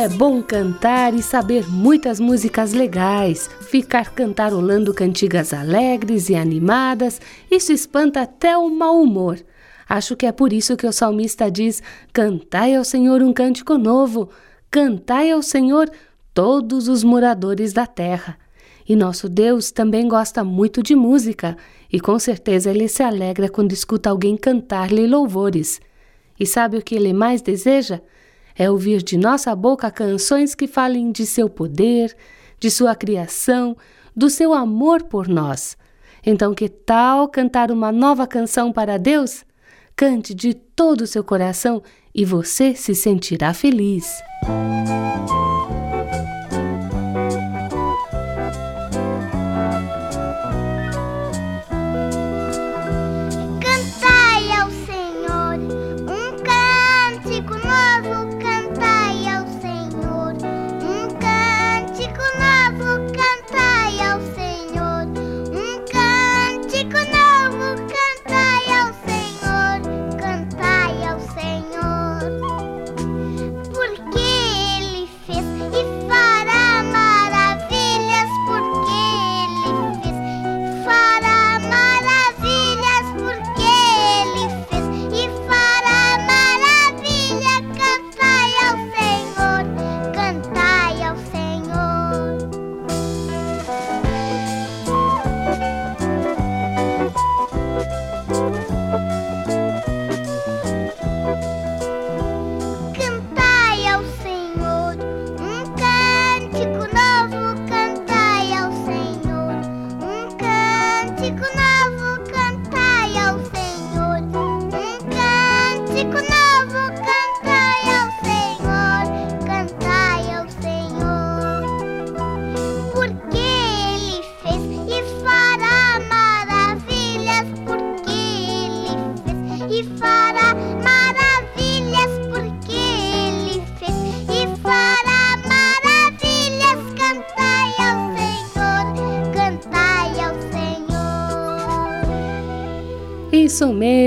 É bom cantar e saber muitas músicas legais, ficar cantarolando cantigas alegres e animadas, isso espanta até o mau humor. Acho que é por isso que o salmista diz: Cantai ao Senhor um cântico novo, cantai ao Senhor todos os moradores da terra. E nosso Deus também gosta muito de música, e com certeza ele se alegra quando escuta alguém cantar-lhe louvores. E sabe o que ele mais deseja? É ouvir de nossa boca canções que falem de seu poder, de sua criação, do seu amor por nós. Então, que tal cantar uma nova canção para Deus? Cante de todo o seu coração e você se sentirá feliz. Isso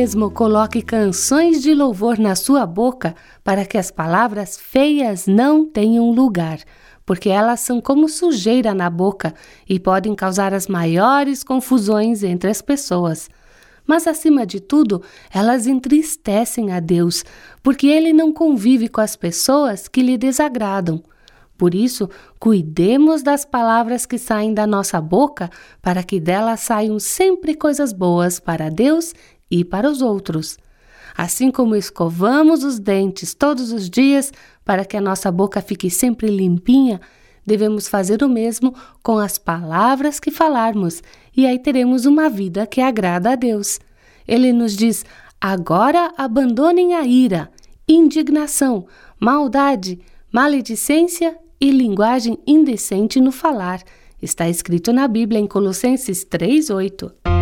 mesmo, coloque canções de louvor na sua boca para que as palavras feias não tenham lugar, porque elas são como sujeira na boca e podem causar as maiores confusões entre as pessoas. Mas, acima de tudo, elas entristecem a Deus, porque Ele não convive com as pessoas que lhe desagradam. Por isso, cuidemos das palavras que saem da nossa boca, para que delas saiam sempre coisas boas para Deus e para os outros. Assim como escovamos os dentes todos os dias para que a nossa boca fique sempre limpinha, devemos fazer o mesmo com as palavras que falarmos, e aí teremos uma vida que agrada a Deus. Ele nos diz: agora abandonem a ira, indignação, maldade, maledicência e linguagem indecente no falar. Está escrito na Bíblia em Colossenses 3:8.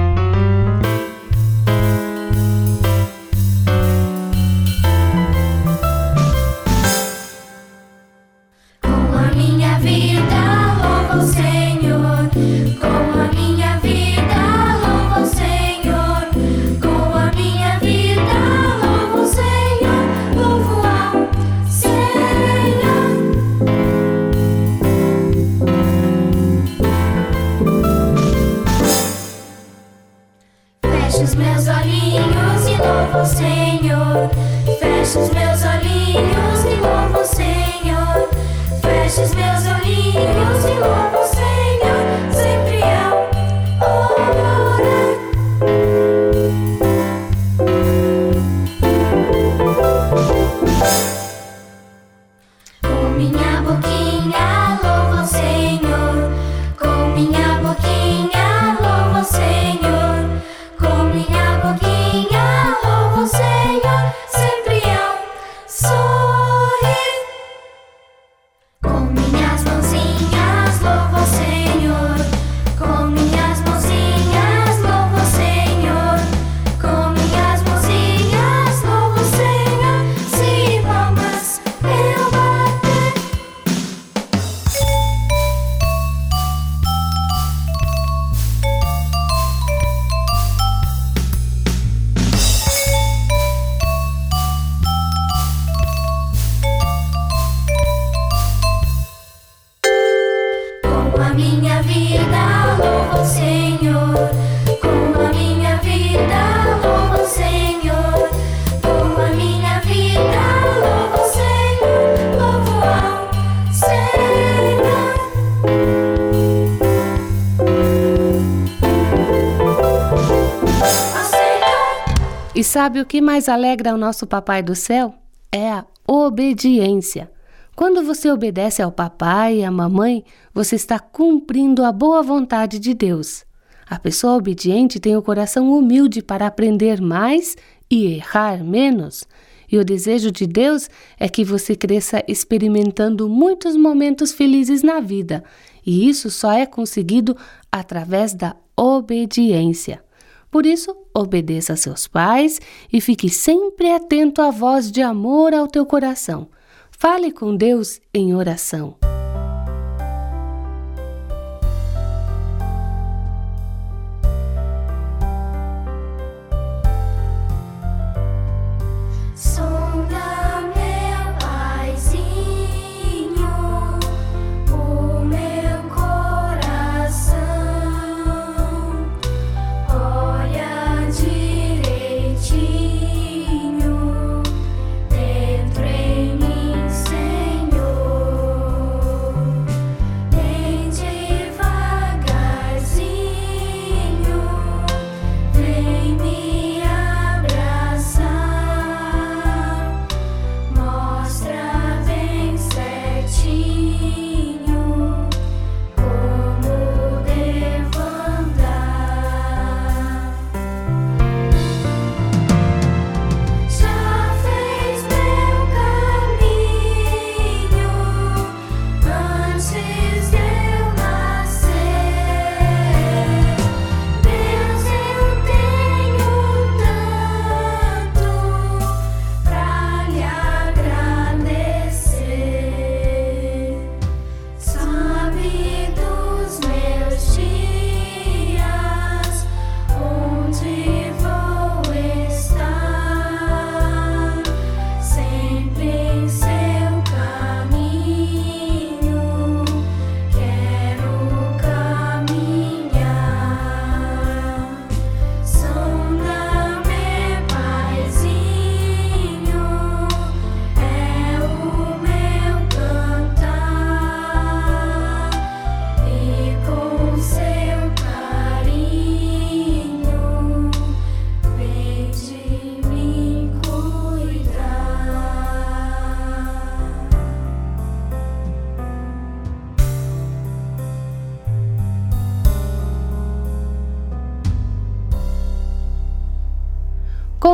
E sabe o que mais alegra o nosso Papai do céu? É a obediência. Quando você obedece ao papai e à mamãe, você está cumprindo a boa vontade de Deus. A pessoa obediente tem o coração humilde para aprender mais e errar menos. E o desejo de Deus é que você cresça experimentando muitos momentos felizes na vida. E isso só é conseguido através da obediência. Por isso, obedeça a seus pais e fique sempre atento à voz de amor ao teu coração. Fale com Deus em oração.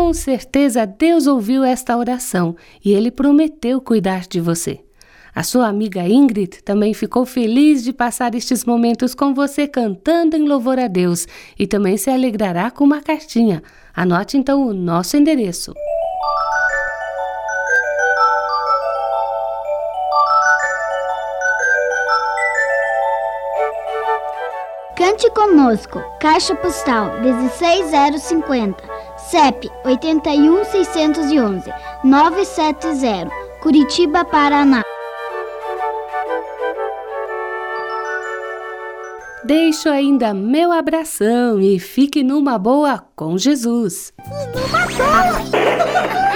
Com certeza Deus ouviu esta oração e ele prometeu cuidar de você. A sua amiga Ingrid também ficou feliz de passar estes momentos com você cantando em louvor a Deus e também se alegrará com uma cartinha. Anote então o nosso endereço. Cante conosco, Caixa Postal 16050, CEP 81611 970, Curitiba, Paraná. Deixo ainda meu abração e fique numa boa com Jesus. Eu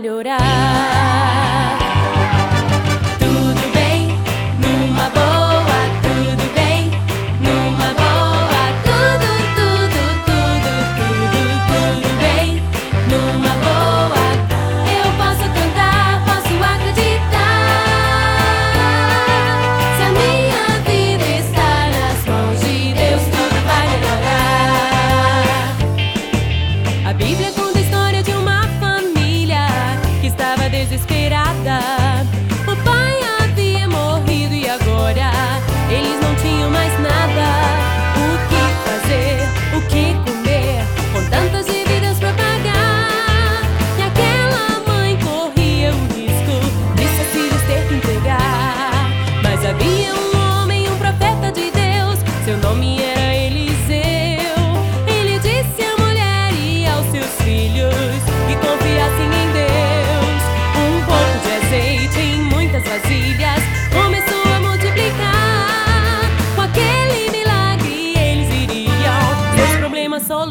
melhorar.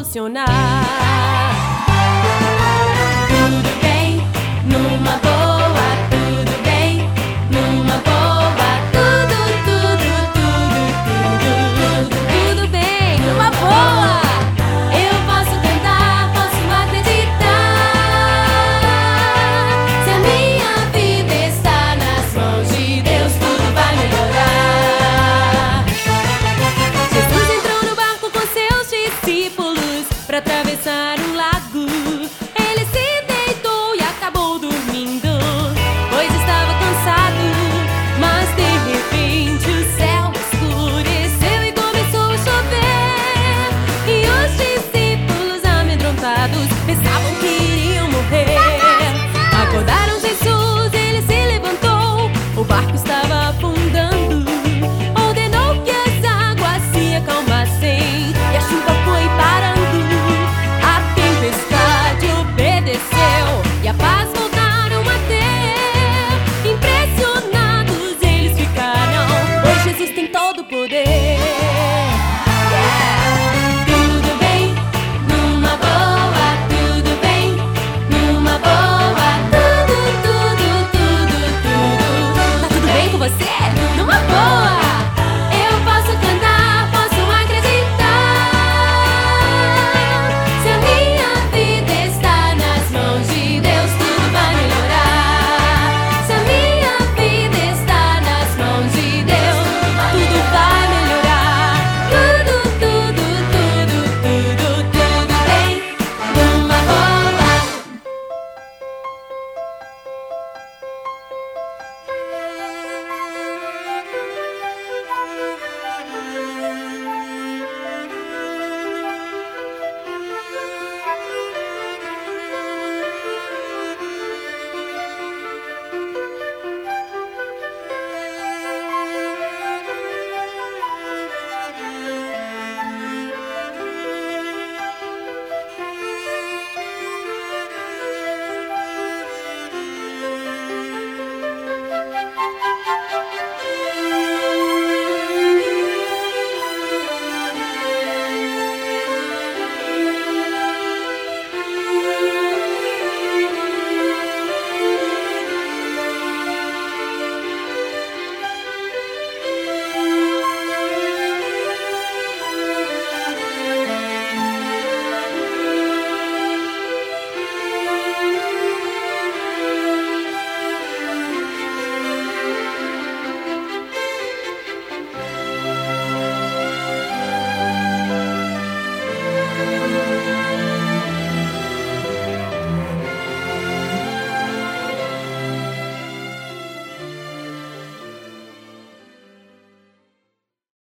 Solucionar.